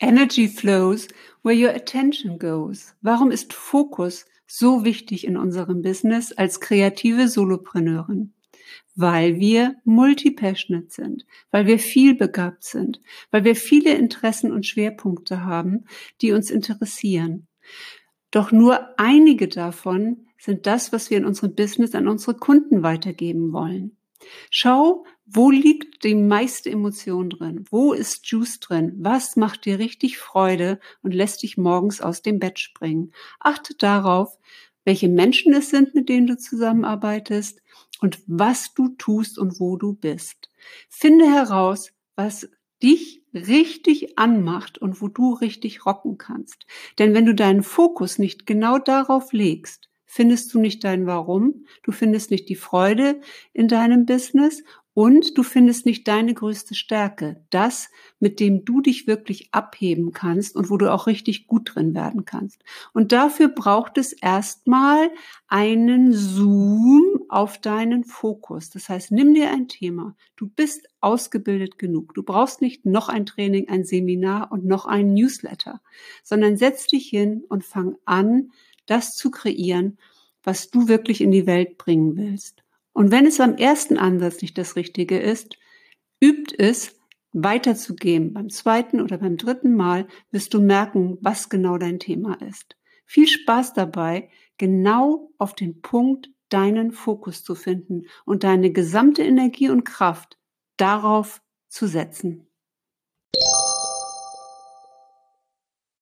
Energy flows where your attention goes. Warum ist Fokus so wichtig in unserem Business als kreative Solopreneurin? Weil wir multipassionate sind, weil wir vielbegabt sind, weil wir viele Interessen und Schwerpunkte haben, die uns interessieren. Doch nur einige davon sind das, was wir in unserem Business an unsere Kunden weitergeben wollen. Schau, wo liegt die meiste Emotion drin? Wo ist Juice drin? Was macht dir richtig Freude und lässt dich morgens aus dem Bett springen? Achte darauf, welche Menschen es sind, mit denen du zusammenarbeitest und was du tust und wo du bist. Finde heraus, was dich richtig anmacht und wo du richtig rocken kannst. Denn wenn du deinen Fokus nicht genau darauf legst, findest du nicht dein Warum, du findest nicht die Freude in deinem Business und du findest nicht deine größte Stärke, das, mit dem du dich wirklich abheben kannst und wo du auch richtig gut drin werden kannst. Und dafür braucht es erstmal einen Zoom auf deinen Fokus. Das heißt, nimm dir ein Thema. Du bist ausgebildet genug. Du brauchst nicht noch ein Training, ein Seminar und noch ein Newsletter, sondern setz dich hin und fang an, das zu kreieren, was du wirklich in die Welt bringen willst. Und wenn es am ersten Ansatz nicht das Richtige ist, übt es weiterzugehen. Beim zweiten oder beim dritten Mal wirst du merken, was genau dein Thema ist. Viel Spaß dabei, genau auf den Punkt deinen Fokus zu finden und deine gesamte Energie und Kraft darauf zu setzen.